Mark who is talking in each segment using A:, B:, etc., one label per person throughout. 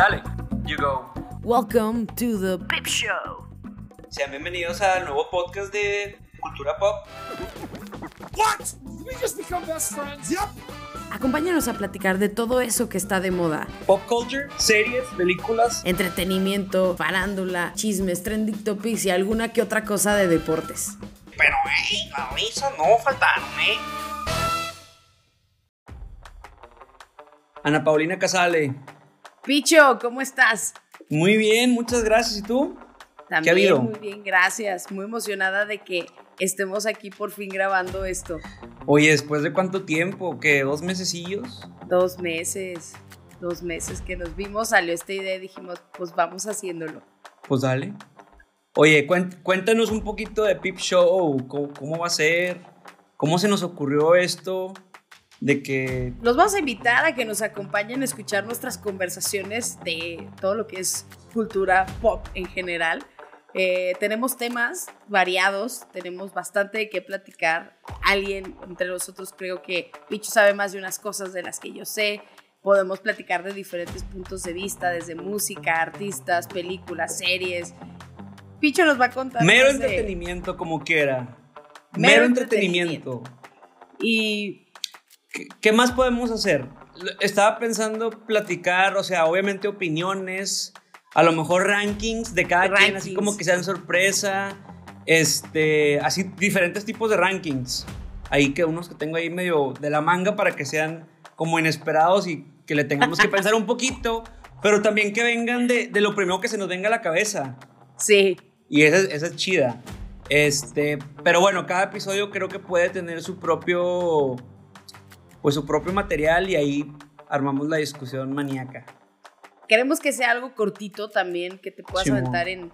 A: Dale, you go.
B: Welcome to the Pip Show.
A: Sean bienvenidos al nuevo podcast de Cultura Pop.
C: What? We just become best friends? Yep.
B: Acompáñanos a platicar de todo eso que está de moda.
A: Pop culture, series, películas.
B: Entretenimiento, farándula, chismes, trending topics y alguna que otra cosa de deportes.
A: Pero, hey, la risa no faltaron, ¿eh? Ana Paulina Casale.
B: Picho, ¿cómo estás?
A: Muy bien, muchas gracias. ¿Y tú?
B: También,
A: ¿Qué ha habido?
B: muy bien, gracias. Muy emocionada de que estemos aquí por fin grabando esto.
A: Oye, ¿después de cuánto tiempo? ¿Qué? ¿Dos mesecillos?
B: Dos meses, dos meses que nos vimos, salió esta idea y dijimos, pues vamos haciéndolo.
A: Pues dale. Oye, cuéntanos un poquito de Pip Show. ¿Cómo, cómo va a ser? ¿Cómo se nos ocurrió esto? De que.
B: Los vamos a invitar a que nos acompañen a escuchar nuestras conversaciones de todo lo que es cultura pop en general. Eh, tenemos temas variados, tenemos bastante de qué platicar. Alguien entre nosotros creo que Picho sabe más de unas cosas de las que yo sé. Podemos platicar de diferentes puntos de vista, desde música, artistas, películas, series. Picho nos va a contar.
A: Mero entretenimiento, como quiera.
B: Mero
A: Mero, entretenimiento.
B: Y
A: ¿Qué, qué más podemos hacer? Estaba pensando platicar, o sea, obviamente opiniones, a lo mejor rankings de cada quien, así
B: Rankings.
A: como que sean sorpresa, este, así diferentes tipos de rankings. Ahí que unos que tengo ahí medio de la manga para que sean como inesperados y que le tengamos que pensar un poquito, pero también que vengan de, de lo primero que se nos venga a la cabeza.
B: sí,
A: Y esa, es- esa es chida. Este, pero bueno, cada episodio creo que puede tener su propio, pues su propio material y ahí armamos la discusión maníaca.
B: Queremos que sea algo cortito también, que te puedas aventar en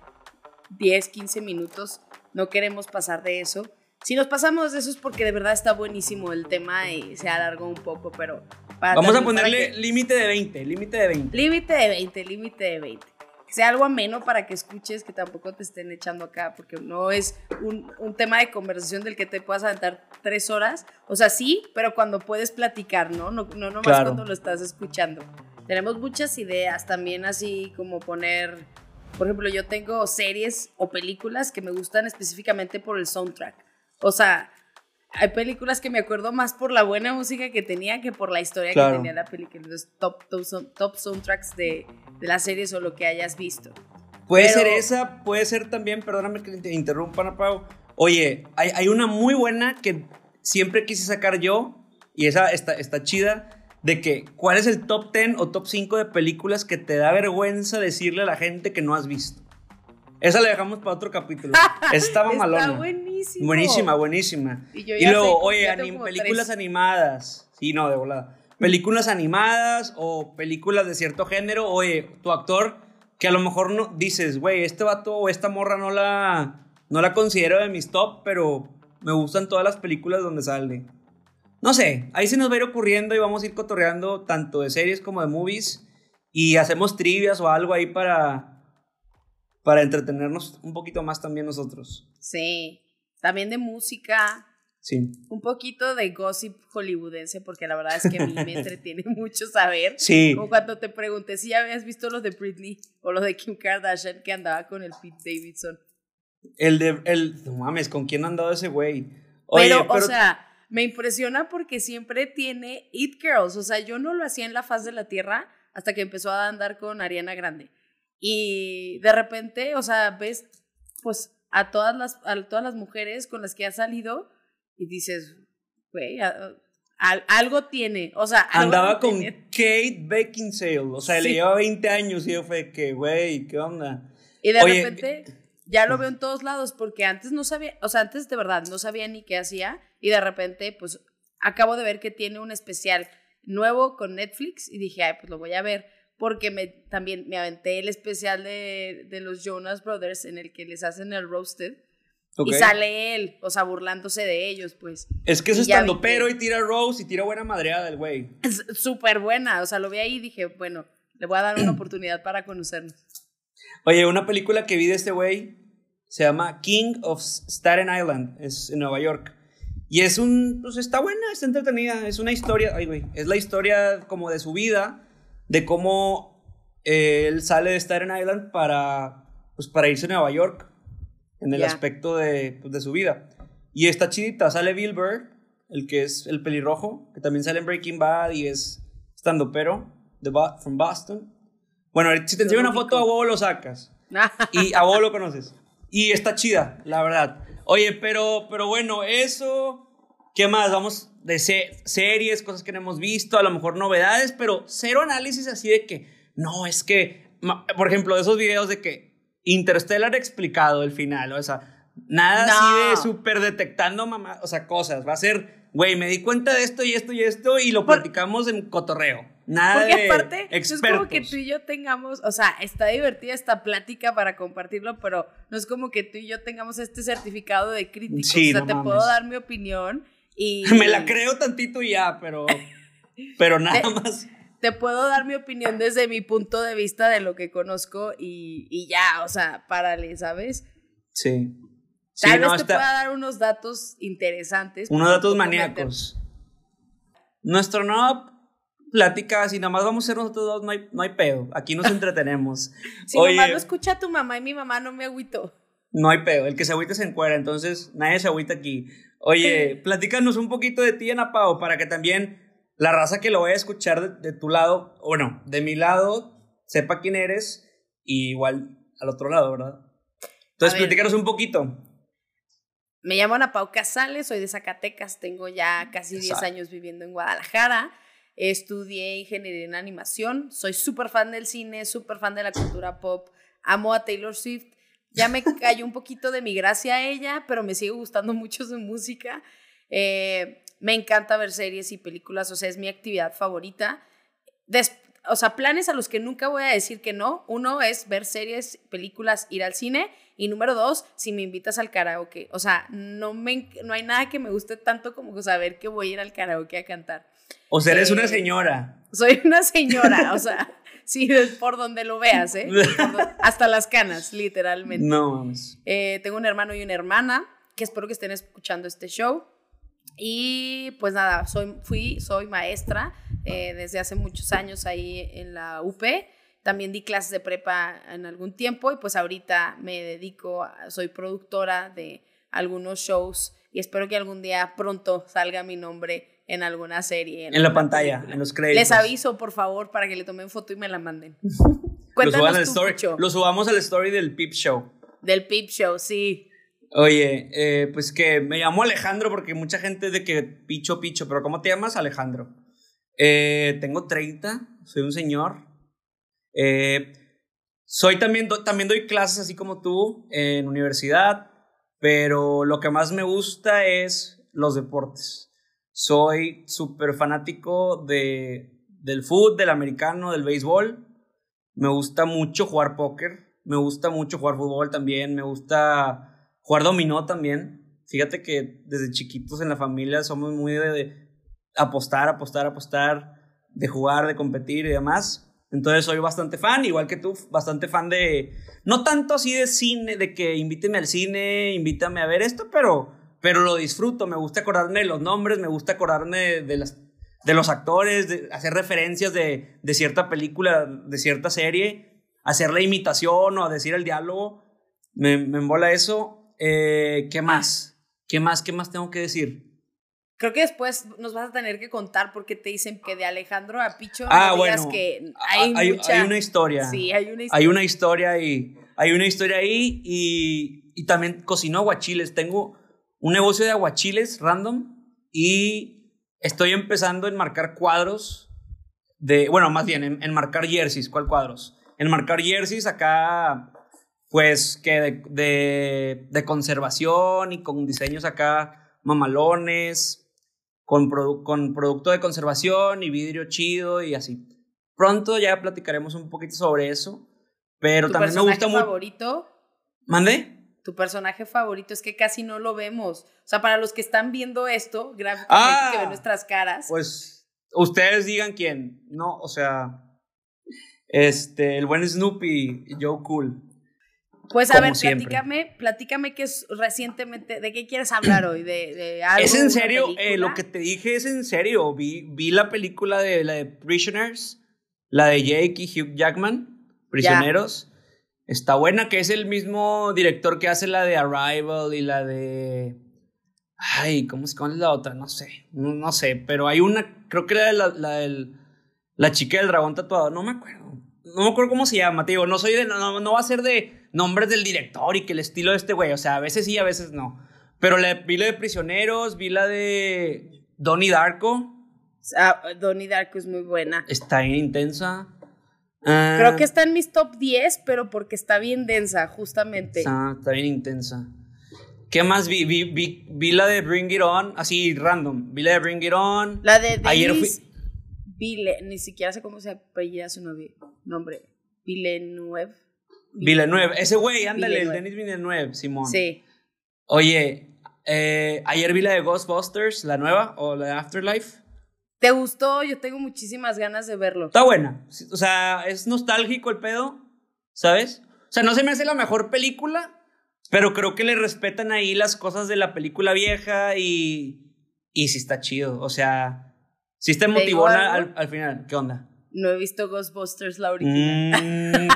B: 10, 15 minutos. No queremos pasar de eso. Si nos pasamos de eso es porque de verdad está buenísimo el tema y se alargó un poco, pero para
A: Vamos a ponerle límite de 20, límite de 20.
B: límite de 20, límite de 20. Que sea algo ameno para que escuches, que tampoco te estén echando acá, porque no es un, un tema de conversación del que te puedas aventar tres horas. O sea, sí, pero cuando puedes platicar, ¿no? No, no nomás
A: Claro.
B: cuando lo estás escuchando. Tenemos muchas ideas también, así como poner, por ejemplo, yo tengo series o películas que me gustan específicamente por el soundtrack. O sea, hay películas que me acuerdo más por la buena música que tenía que por la historia
A: Claro.
B: que tenía la película. Entonces, top, top, soundtracks de, de las series o lo que hayas visto.
A: Puede
B: Pero-
A: ser esa, puede ser también, perdóname que te interrumpa, Pau. Oye, hay, hay una muy buena que siempre quise sacar yo y esa está, está chida. De que, ¿cuál es el top 10 o top 5 de películas que te da vergüenza decirle a la gente que no has visto? Esa la dejamos para otro capítulo. Estaba malona.
B: Está buenísimo.
A: Buenísima, buenísima.
B: Y yo
A: Y,
B: ya sé,
A: luego, oye, anim- películas
B: tres.
A: animadas. Sí, no, de volada. Películas animadas o películas de cierto género. Oye, tu actor que a lo mejor no dices, güey, este vato o esta morra no la, no la considero de mis top, pero me gustan todas las películas donde sale. No sé, ahí se nos va a ir ocurriendo y vamos a ir cotorreando tanto de series como de movies y hacemos trivias o algo ahí para, para entretenernos un poquito más también nosotros.
B: Sí. También de música.
A: Sí.
B: Un poquito de gossip hollywoodense, porque la verdad es que a mí me entretiene mucho saber.
A: Sí.
B: Como cuando te pregunté si ya habías visto los de Britney o los de Kim Kardashian que andaba con el Pete Davidson.
A: El de, el, no mames, ¿con quién ha andado ese güey? Oye,
B: pero, o sea, me impresiona porque siempre tiene It Girls. O sea, yo no lo hacía en la faz de la tierra hasta que empezó a andar con Ariana Grande. Y de repente, o sea, ves pues a todas las, a todas las mujeres con las que ha salido y dices, güey, a- a- algo tiene. O sea, algo
A: andaba con
B: tener.
A: Kate Beckinsale, o sea, le
B: Sí.
A: lleva 20 años y yo fue que, güey, ¿qué onda?
B: Y de
A: Oye,
B: repente ya lo veo en todos lados porque antes no sabía, o sea, antes de verdad no sabía ni qué hacía y de repente pues acabo de ver que tiene un especial nuevo con Netflix y dije, ay, pues lo voy a ver porque me, también me aventé el especial de, de los Jonas Brothers en el que les hacen el roasted
A: Ok.
B: y sale él, o sea, burlándose de ellos, pues.
A: Es que es
B: y ya
A: estando pero y tira Rose y tira buena madreada el güey.
B: Es súper buena, o sea, lo vi ahí y dije, bueno, le voy a dar una oportunidad para conocernos.
A: Oye, una película que vi de este güey se llama King of Staten Island, es en Nueva York. Y es un, pues está buena, está entretenida, es una historia, ay güey, es la historia como de su vida, de cómo eh, él sale de Staten Island para, pues, para irse a Nueva York en el aspecto de, pues, de su vida. Y está chidita, sale Bill Burr, el que es el pelirrojo, que también sale en Breaking Bad y es estando pero de from Boston. Bueno, si te enseño una foto a huevo lo sacas. Y a vos lo conoces. Y está chida, la verdad. Oye, pero, pero bueno, eso. ¿Qué más? Vamos de se- series, cosas que no hemos visto, a lo mejor novedades, pero cero análisis así de que, no, es que, por ejemplo, de esos videos de que Interstellar explicado el final, o sea, nada
B: No.
A: así de súper detectando mamá, o sea, cosas. Va a ser, güey, me di cuenta de esto y esto y esto y lo
B: Por-
A: platicamos en cotorreo. Nada
B: Porque
A: de
B: aparte, no es
A: expertos.
B: como que tú y yo tengamos, o sea, está divertida esta plática para compartirlo, pero no es como que tú y yo tengamos este certificado de críticos.
A: Sí,
B: o sea,
A: no
B: te
A: mames.
B: puedo dar mi opinión y...
A: Me la creo tantito y ya, pero, pero nada
B: Te-
A: más.
B: Te puedo dar mi opinión desde mi punto de vista de lo que conozco y, y ya, o sea, párale, ¿sabes?
A: Sí. Sí,
B: Tal
A: no,
B: vez te
A: está-
B: pueda dar unos datos interesantes.
A: unos datos maníacos. Nuestro nueva plática, si nada más vamos a ser nosotros dos, no hay, no hay pedo. Aquí nos entretenemos.
B: Si
A: Oye,
B: mamá lo escucha a tu mamá y mi mamá no me agüito.
A: No hay pedo. El que se agüita se encuera, entonces nadie se agüita aquí. Oye, platícanos un poquito de ti, Ana Pao, para que también la raza que lo vaya a escuchar de, de tu lado, bueno, de mi lado, sepa quién eres, y igual al otro lado, ¿verdad? Entonces, platícanos un poquito.
B: Me llamo Ana Pau Casales, soy de Zacatecas, tengo ya casi 10
A: Esa-
B: años viviendo en Guadalajara. Estudié ingeniería en animación, soy súper fan del cine, súper fan de la cultura pop, amo a Taylor Swift. Ya me cayó un poquito de mi gracia a ella, pero me sigue gustando mucho su música. Eh, me encanta ver series y películas, o sea, es mi actividad favorita. Des- o sea, planes a los que nunca voy a decir que no. Uno es ver series, películas, ir al cine. Y número dos, si me invitas al karaoke. O sea, no, me, no hay nada que me guste tanto como saber que voy a ir al karaoke a cantar.
A: O sea, eres
B: Eh,
A: una señora.
B: Soy una señora, o sea, sí, es por donde lo veas, ¿eh? Hasta las canas, literalmente.
A: No mames.
B: Eh, tengo un hermano y una hermana que espero que estén escuchando este show. Y pues nada, soy, fui, soy maestra eh, desde hace muchos años ahí en la UP. También di clases de prepa en algún tiempo y pues ahorita me dedico, a- soy productora de algunos shows y espero que algún día pronto salga mi nombre en alguna serie.
A: En la
B: alguna
A: pantalla,
B: película.
A: en los créditos.
B: Les aviso, por favor, para que le tomen foto y me la manden.
A: Lo suban
B: Cuéntanos
A: al story. Lo subamos al story del Pip Show.
B: del Peep Show, sí.
A: Oye, eh, pues que me llamo Alejandro porque mucha gente de que Picho, Picho, pero ¿cómo te llamas? Alejandro. Eh, tengo 30, soy un señor. Eh, soy también, do- también doy clases así como tú en universidad, pero lo que más me gusta es los deportes. Soy súper fanático de, del fútbol, del americano, del béisbol. Me gusta mucho jugar póker. Me gusta mucho jugar fútbol también. Me gusta jugar dominó también. Fíjate que desde chiquitos en la familia somos muy de, de apostar, apostar, apostar, de jugar, de competir y demás. Entonces soy bastante fan, igual que tú, bastante fan de, no tanto así de cine, de que invíteme al cine, invítame a ver esto, pero, pero lo disfruto, me gusta acordarme de los nombres, me gusta acordarme de, de las, de los actores, de hacer referencias de, de cierta película, de cierta serie, hacer la imitación o decir el diálogo, me, me embola eso. Eh, ¿Qué más? ¿Qué más? ¿Qué más tengo que decir?
B: Creo que después nos vas a tener que contar porque te dicen que de Alejandro a Picho
A: Ah,
B: no digas
A: bueno.
B: que hay,
A: hay,
B: mucha...
A: hay una historia.
B: Sí, hay una historia.
A: Hay una historia ahí. Hay una historia ahí y, y también cocino aguachiles. Tengo un negocio de aguachiles random y estoy empezando en marcar cuadros de, bueno, más bien en, en marcar jerseys. ¿Cuál cuadros? En marcar jerseys acá, pues que de, de, de conservación y con diseños acá mamalones, con, produ- con producto de conservación y vidrio chido y así. Pronto ya platicaremos un poquito sobre eso, pero
B: ¿Tu
A: también me gusta mucho.
B: favorito?
A: ¿Mande?
B: Tu personaje favorito es que casi no lo vemos. O sea, para los que están viendo esto, gráficamente
A: Ah.
B: que ven nuestras caras.
A: Pues ustedes digan quién. No, o sea, este, el buen Snoopy Joe Cool.
B: Pues a ver,
A: siempre.
B: platícame, platícame que es recientemente, ¿de qué quieres hablar hoy? ¿De, de algo?
A: ¿Es en serio? Eh, lo que te dije es en serio. Vi, vi la película de la de Prisoners, la de Jake y Hugh Jackman. Prisioneros. Está buena, que es el mismo director que hace la de Arrival y la de. Ay, ¿cómo es, cómo es la otra? No sé. No, no sé, pero hay una. Creo que la de la, la, del- la chica del dragón tatuado. No me acuerdo. No me acuerdo cómo se llama, te digo. No soy de. No, no, va a ser de nombres del director y que el estilo de este güey. O sea, a veces sí, a veces no. Pero la, vi la de Prisioneros, vi la de Donnie Darko.
B: Ah, Donnie Darko es muy buena.
A: Está bien intensa. Ah,
B: Creo que está en mis top 10, pero porque está bien densa, justamente.
A: Está, está bien intensa. ¿Qué más vi? Vi, vi? vi la de Bring It On, así random. Vi la de Bring It On.
B: La de
A: Ayer
B: Denis Ville- ni siquiera sé cómo se apellida su novio, nombre. Villeneuve.
A: Villeneuve. Ese güey, ándale, el
B: Villeneuve.
A: Denis Villeneuve, Simón.
B: Sí.
A: Oye, eh, ayer vi la de Ghostbusters, la nueva, o la de Afterlife.
B: ¿Te gustó? Yo tengo muchísimas ganas de verlo.
A: Está buena. O sea, es nostálgico el pedo, ¿sabes? O sea, no se me hace la mejor película, pero creo que le respetan ahí las cosas de la película vieja y, y sí está chido. O sea, sí está
B: algo?
A: al, al final. ¿Qué onda?
B: No he visto Ghostbusters la original.
A: Mm,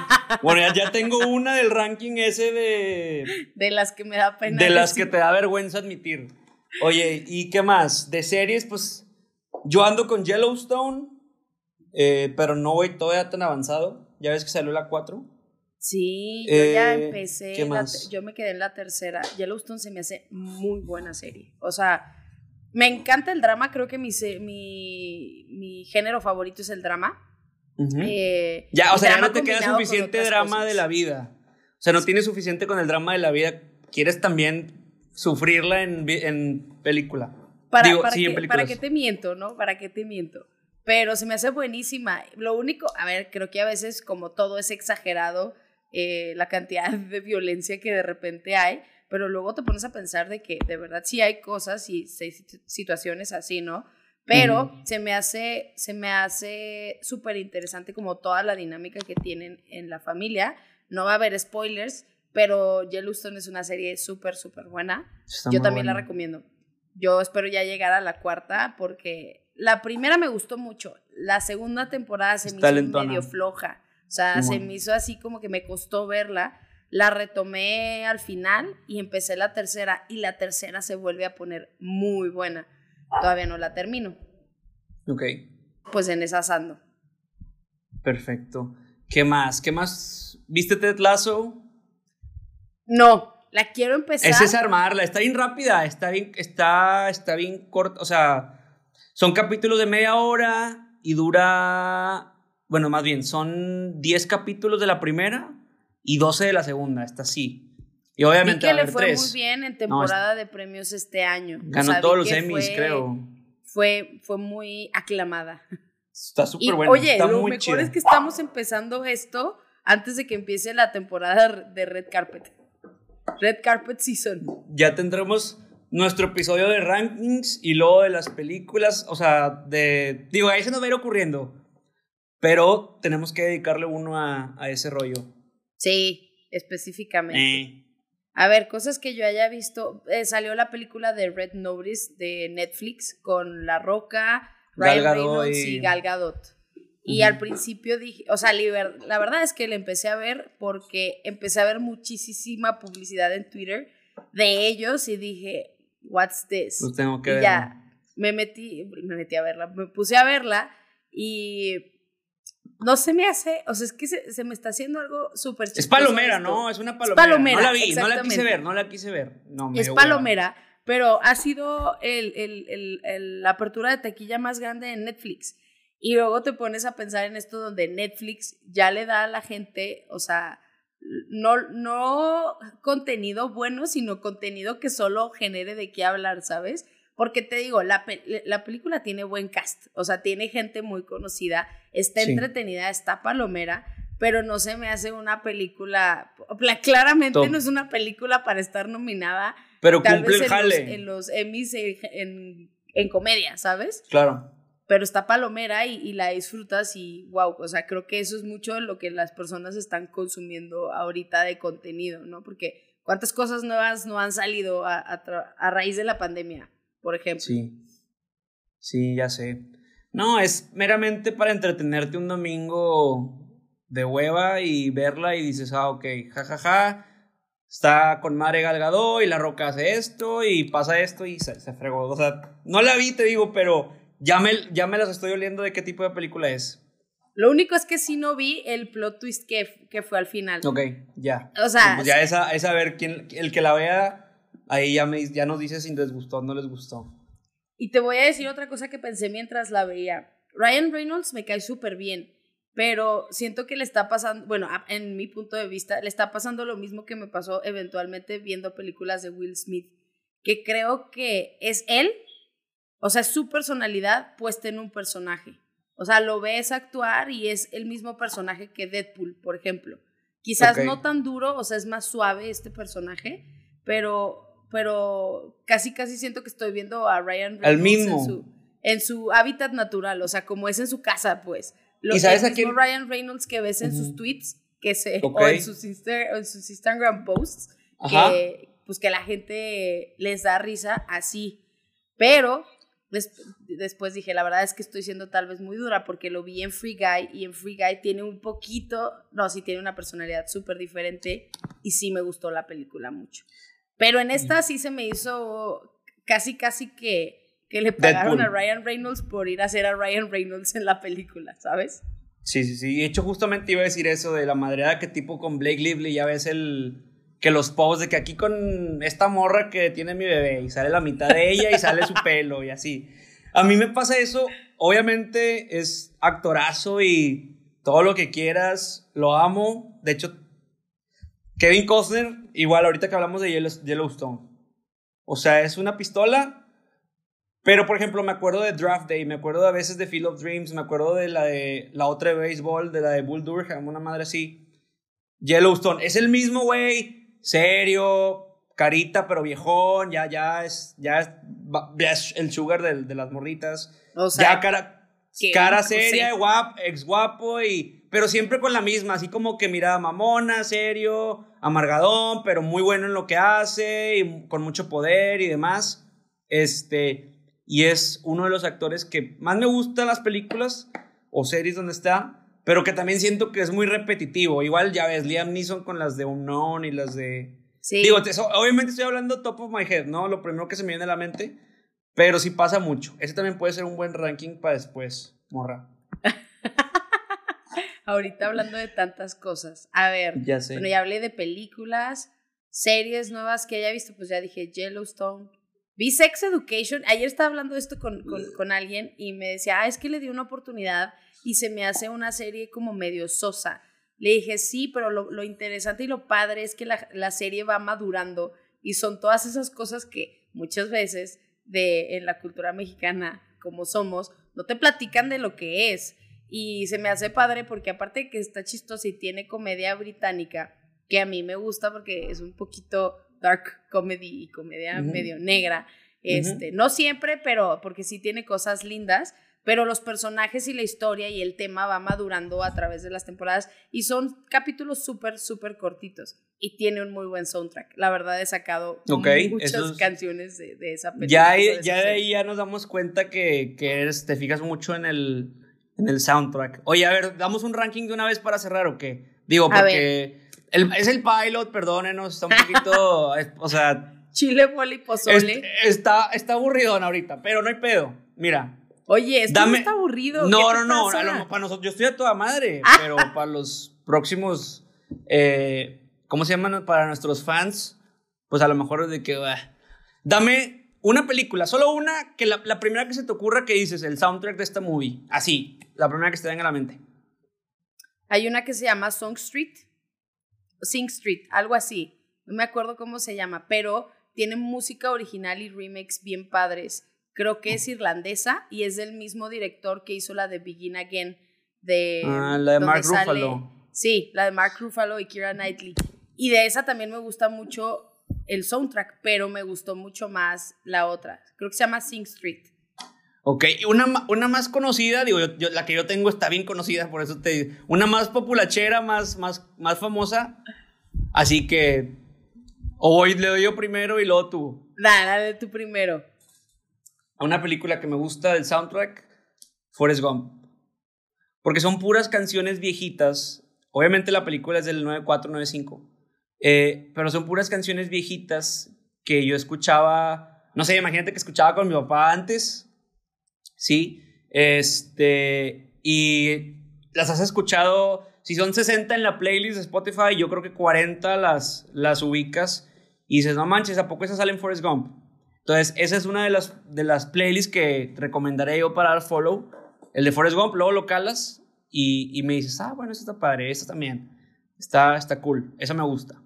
A: bueno, ya, ya tengo una del ranking ese de,
B: De las que me da pena.
A: de las que te da vergüenza admitir. Oye, ¿y qué más? De series, pues yo ando con Yellowstone, eh, pero no voy todavía tan avanzado. Ya ves que salió la 4.
B: Sí, yo ya
A: Eh,
B: empecé.
A: ¿qué más?
B: yo me quedé en la tercera. Yellowstone se me hace muy buena serie. O sea, me encanta el drama. Creo que mi, mi, mi género favorito es el drama. Eh,
A: Ya, o sea, ya no te queda suficiente drama
B: cosas.
A: de la vida. O sea, no tienes suficiente con el drama de la vida. Quieres también sufrirla en, en película.
B: Para,
A: Digo,
B: para,
A: sí,
B: que, para que te miento, ¿no? Para que te miento. Pero se me hace buenísima. Lo único, a ver, creo que a veces como todo es exagerado, eh, la cantidad de violencia que de repente hay, pero luego te pones a pensar de que de verdad sí hay cosas y sí situaciones así, ¿no? Pero se me hace, se me hace súper interesante como toda la dinámica que tienen en la familia. No va a haber spoilers, pero Yellowstone es una serie súper, súper buena.
A: Está
B: Yo también la recomiendo. Yo espero ya llegar a la cuarta porque la primera me gustó mucho. La segunda temporada se me hizo
A: lentona.
B: medio floja. O sea, se me hizo así como que me costó verla. La retomé al final y empecé la tercera y la tercera se vuelve a poner muy buena. Todavía no la termino.
A: Ok,
B: Pues en esas ando.
A: perfecto. ¿Qué más? ¿Qué más? ¿Viste Ted Lasso?
B: No, la quiero empezar.
A: Es desarmarla, está bien rápida, está bien, está, está bien corta, o sea, son capítulos de media hora y dura, bueno, más bien, son 10 capítulos de la primera y 12 de la segunda, está así. Y
B: Vi
A: obviamente
B: que
A: va a
B: le fue
A: tres.
B: muy bien en temporada de premios este año. O
A: Ganó
B: sea, vi
A: todos los
B: que
A: Emmys,
B: fue-
A: creo.
B: Fue, fue muy aclamada.
A: Está súper buena,
B: oye,
A: está
B: lo
A: muy
B: mejor
A: chida.
B: es que estamos empezando esto antes de que empiece la temporada de Red Carpet. Red Carpet Season.
A: Ya tendremos nuestro episodio de rankings y luego de las películas, o sea, de, digo, ahí se nos va a ir ocurriendo, pero tenemos que dedicarle uno a, a ese rollo.
B: Sí, específicamente.
A: Eh.
B: A ver, cosas que yo haya visto. Eh, salió la película de Red Notice de Netflix con La Roca, Ryan Reynolds
A: y-
B: y Gal Gadot. Y al principio dije, o sea, la verdad es que la empecé a ver porque empecé a ver muchísima publicidad en Twitter de ellos y dije, what's this?
A: Pues tengo que
B: y
A: ver.
B: ya me metí, me metí a verla, me puse a verla y no se me hace, o sea, es que se, se me está haciendo algo súper
A: Es palomera,
B: esto.
A: ¿no? Es una palomera.
B: palomera,
A: no la vi, no la quise ver, no la quise ver. No, me
B: Es
A: hueva.
B: palomera, pero ha sido el, el- el- el- la apertura de taquilla más grande en Netflix. Y luego te pones a pensar en esto donde Netflix ya le da a la gente, o sea, no, no contenido bueno, sino contenido que solo genere de qué hablar, ¿sabes? Porque te digo, la, la película tiene buen cast, o sea, tiene gente muy conocida, está
A: Sí.
B: entretenida, está palomera, pero no se me hace una película, claramente no es una película para estar nominada,
A: Pero
B: tal
A: cumple
B: vez
A: el
B: en los,
A: jale.
B: en los Emmys en, en, en comedia, ¿sabes?
A: Claro.
B: Pero está palomera y, y la disfrutas y wow, o sea, creo que eso es mucho lo que las personas están consumiendo ahorita de contenido, ¿no? Porque cuántas cosas nuevas no han salido a, raíz de la pandemia, por ejemplo.
A: Sí. Sí, ya sé. No, es meramente para entretenerte un domingo de hueva y verla y dices, ah, ok, jajaja, ja, ja, está con Mare Galgado y La Roca hace esto y pasa esto y se, se, fregó. O sea, no la vi, te digo, pero ya me, ya me las estoy oliendo de qué tipo de película es.
B: Lo único es que sí no vi el plot twist que, que fue al final.
A: Ok, ya.
B: O sea,
A: pues ya esa, esa a ver quién, el que la vea, ahí ya, me, ya nos dice si les gustó o no les gustó.
B: Y te voy a decir otra cosa que pensé mientras la veía. Ryan Reynolds me cae súper bien, pero siento que le está pasando, bueno, en mi punto de vista, le está pasando lo mismo que me pasó eventualmente viendo películas de Will Smith, que creo que es él, o sea, su personalidad puesta en un personaje. O sea, lo ves actuar y es el mismo personaje que Deadpool, por ejemplo. Quizás okay. no tan duro, o sea, es más suave este personaje, pero, pero casi, casi siento que estoy viendo a Ryan
A: Reynolds mismo.
B: En, su, en su hábitat natural, o sea, como es en su casa, pues. Lo, ¿Y sabes el mismo Ryan Reynolds que ves en uh -huh. sus tweets que se, okay. o, en sus Insta, en sus Instagram posts, Ajá. que, pues que la gente les da risa así. Pero después dije, la verdad es que estoy siendo tal vez muy dura porque lo vi en Free Guy y en Free Guy tiene un poquito, no, sí tiene una personalidad súper diferente y sí me gustó la película mucho. Pero en esta sí se me hizo casi, casi que, que le pagaron Deadpool. a Ryan Reynolds por ir a hacer a Ryan Reynolds en la película, ¿sabes?
A: Sí, sí, sí. De hecho, justamente iba a decir eso de la madreada que tipo con Blake Lively ya ves el que los posts de que aquí con esta morra que tiene mi bebé y sale la mitad de ella y sale su pelo y así. A mí me pasa eso, obviamente es actorazo y todo lo que quieras, lo amo. De hecho, Kevin Costner, igual ahorita que hablamos de Yellowstone. O sea, es una pistola, pero por ejemplo me acuerdo de Draft Day, me acuerdo a veces de Field of Dreams, me acuerdo de la de la otra de béisbol, de la de Bull Durham, una madre así. Yellowstone, es el mismo güey, serio, carita, pero viejón, ya, ya es, ya es, ya es el sugar de, de las morritas. O sea, ya cara, cara seria, guap, ex guapo, y, pero siempre con la misma, así como que mirada mamona, serio, amargadón, pero muy bueno en lo que hace, y con mucho poder y demás. Este, y es uno de los actores que más me gustan las películas o series donde está, pero que también siento que es muy repetitivo. Igual ya ves, Liam Neeson con las de Unknown y las de... Sí. Digo, te, obviamente estoy hablando top of my head, ¿no? Lo primero que se me viene a la mente, pero sí pasa mucho. Ese también puede ser un buen ranking para después, morra.
B: Ahorita hablando de tantas cosas. A ver,
A: ya sé.
B: bueno, ya hablé de películas, series nuevas que haya visto, pues ya dije Yellowstone. Vi Sex Education. Ayer estaba hablando de esto con, con, con alguien y me decía, ah, es que le di una oportunidad y se me hace una serie como medio sosa. Le dije, sí, pero lo, lo interesante y lo padre es que la, la, serie va madurando y son todas esas cosas que muchas veces de, en la cultura mexicana, como somos, no te platican de lo que es. Y se me hace padre porque aparte de que está chistoso y tiene comedia británica, que a mí me gusta porque es un poquito dark comedy y comedia uh -huh. medio negra. Este, uh -huh. No siempre, pero porque sí tiene cosas lindas pero los personajes y la historia y el tema va madurando a través de las temporadas y son capítulos súper, súper cortitos y tiene un muy buen soundtrack. La verdad he sacado
A: okay,
B: muchas es... canciones de, de, esa película.
A: Ya, de ya de ahí ya nos damos cuenta que, que eres, te fijas mucho en el, en el soundtrack. Oye, a ver, ¿damos un ranking de una vez para cerrar o qué? Digo, porque el, es el pilot, perdónenos, está un poquito, o sea...
B: Chile, mole y pozole.
A: está, está aburridón ahorita, pero no hay pedo. Mira,
B: Oye, esto Dame... no está aburrido.
A: No, no, no, no, para nosotros, yo estoy a toda madre, pero para los próximos, eh, ¿cómo se llaman? Para nuestros fans, pues a lo mejor de que, uh, dame una película, solo una, que la, la, primera que se te ocurra que dices, el soundtrack de esta movie, así, la primera que se te venga a la mente.
B: Hay una que se llama Song Street, Sing Street, algo así, no me acuerdo cómo se llama, pero tiene música original y remakes bien padres creo que es irlandesa y es del mismo director que hizo la de Begin Again de
A: ah, la de Mark sale, Ruffalo.
B: Sí, la de Mark Ruffalo y Kira Knightley. Y de esa también me gusta mucho el soundtrack, pero me gustó mucho más la otra. Creo que se llama Sing Street.
A: Ok, una, una más conocida, digo, yo, yo, la que yo tengo está bien conocida, por eso te digo. Una más populachera, más, más, más famosa. Así que. O voy, le doy yo primero y luego tú.
B: Dale, dale tú primero
A: una película que me gusta del soundtrack, Forrest Gump. Porque son puras canciones viejitas Obviamente la película es del 9495. Eh, pero son puras canciones viejitas que yo escuchaba. No sé, imagínate que escuchaba con mi papá antes. Sí. Este. Y las has escuchado. Si son 60 en la playlist de Spotify, yo creo que 40 las, las ubicas. Y dices, no manches, ¿a poco esas salen Forrest Gump? Entonces, esa es una de las, de las playlists que recomendaré yo para dar follow. El de Forrest Gump, luego lo calas y, y me dices, ah, bueno, eso está padre, eso también. Está, está cool, eso me gusta.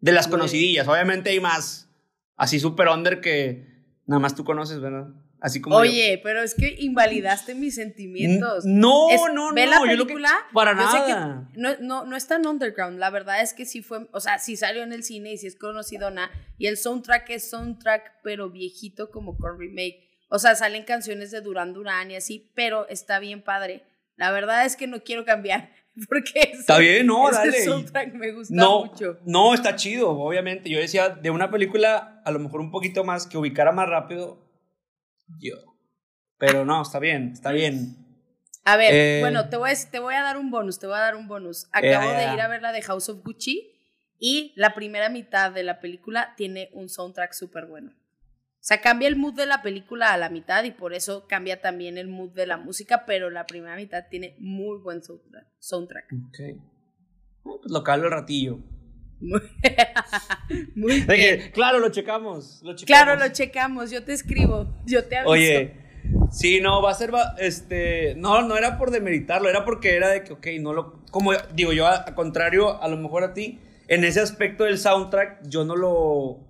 A: De las conocidillas, obviamente hay más así super under que nada más tú conoces, ¿verdad? Así como yo.
B: Oye, pero es que invalidaste mis sentimientos.
A: No,
B: Es-
A: no,
B: ve
A: no.
B: la
A: yo lo que-
B: película.
A: para
B: yo sé que
A: nada.
B: no, no, no es tan underground. La verdad es que sí fue, o sea, sí salió en el cine y sí es conocidona. Y el soundtrack es soundtrack, pero viejito como con remake. O sea, salen canciones de Duran Duran y así, pero está bien padre. La verdad es que no quiero cambiar. Porque ese-
A: Está bien, no,
B: ese
A: dale.
B: soundtrack me gusta
A: No,
B: mucho.
A: no, está chido, obviamente. Yo decía, de una película, a lo mejor un poquito más, que ubicara más rápido, yo. Pero no, está bien, está bien.
B: A ver,
A: Eh,
B: bueno, te voy, a, te voy a dar un bonus, te voy a dar un bonus. Acabo
A: ya, ya.
B: de ir a ver la de House of Gucci y la primera mitad de la película tiene un soundtrack súper bueno. O sea, cambia el mood de la película a la mitad y por eso cambia también el mood de la música, pero la primera mitad tiene muy buen soundtrack. soundtrack.
A: Ok. Eh, Pues lo calo el ratillo.
B: Muy, bien.
A: que, claro, lo checamos. Lo checamos.
B: Claro, lo checamos, yo te escribo, yo te aviso.
A: Oye, sí, no, va a ser, va- este, no, no era por demeritarlo, era porque era de que, ok, no lo, como digo yo, a, a contrario, a lo mejor a ti, en ese aspecto del soundtrack, yo no lo,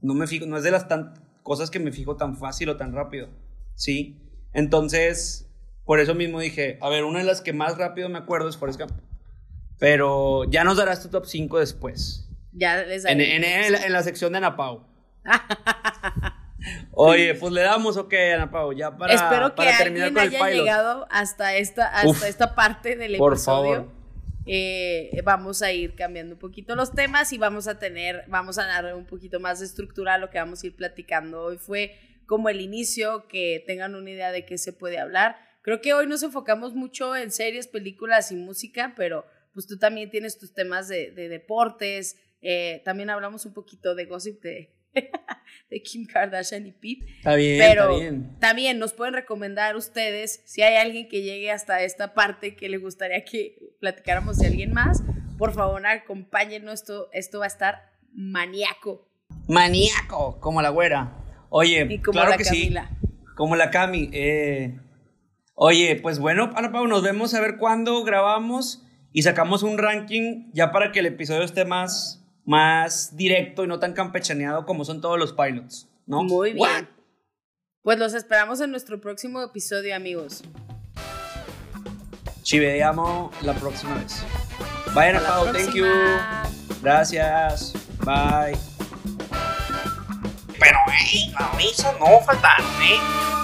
A: no me fijo, no es de las tan, cosas que me fijo tan fácil o tan rápido, ¿sí? Entonces, por eso mismo dije, a ver, una de las que más rápido me acuerdo es Forrest Gump, pero ya nos darás tu top 5 después,
B: ya les
A: en,
B: daré.
A: en- en la, en la sección de Ana Pau. Oye, pues le damos ok, Ana Pau, ya para,
B: Espero que
A: para terminar
B: alguien
A: con el
B: haya
A: pilot.
B: llegado hasta esta, hasta
A: Uf,
B: esta parte del
A: por
B: episodio.
A: favor.
B: Eh, vamos a ir cambiando un poquito los temas y vamos a tener, vamos a dar un poquito más de estructura a lo que vamos a ir platicando. Hoy fue como el inicio, que tengan una idea de qué se puede hablar. Creo que hoy nos enfocamos mucho en series, películas y música, pero pues tú también tienes tus temas de, de deportes. eh, también hablamos un poquito de gossip de, de Kim Kardashian y Pete.
A: Está bien,
B: Pero
A: está bien.
B: también nos pueden recomendar ustedes, si hay alguien que llegue hasta esta parte que le gustaría que platicáramos de alguien más, por favor acompáñenos, esto, esto va a estar maníaco.
A: Maníaco, como la güera. Oye,
B: Y como
A: claro
B: la
A: que
B: Camila.
A: sí. Como la Cami. eh. Oye, pues bueno, Ana Pau, nos vemos a ver cuándo grabamos y sacamos un ranking ya para que el episodio esté más, más directo y no tan campechaneado como son todos los pilots, ¿no?
B: Muy bien.
A: What?
B: Pues los esperamos en nuestro próximo episodio, amigos.
A: Chiveamos la próxima vez.
B: Hasta la
A: Pau, thank you. Gracias. Bye. Pero, hey, no, eso no faltan, ¿eh?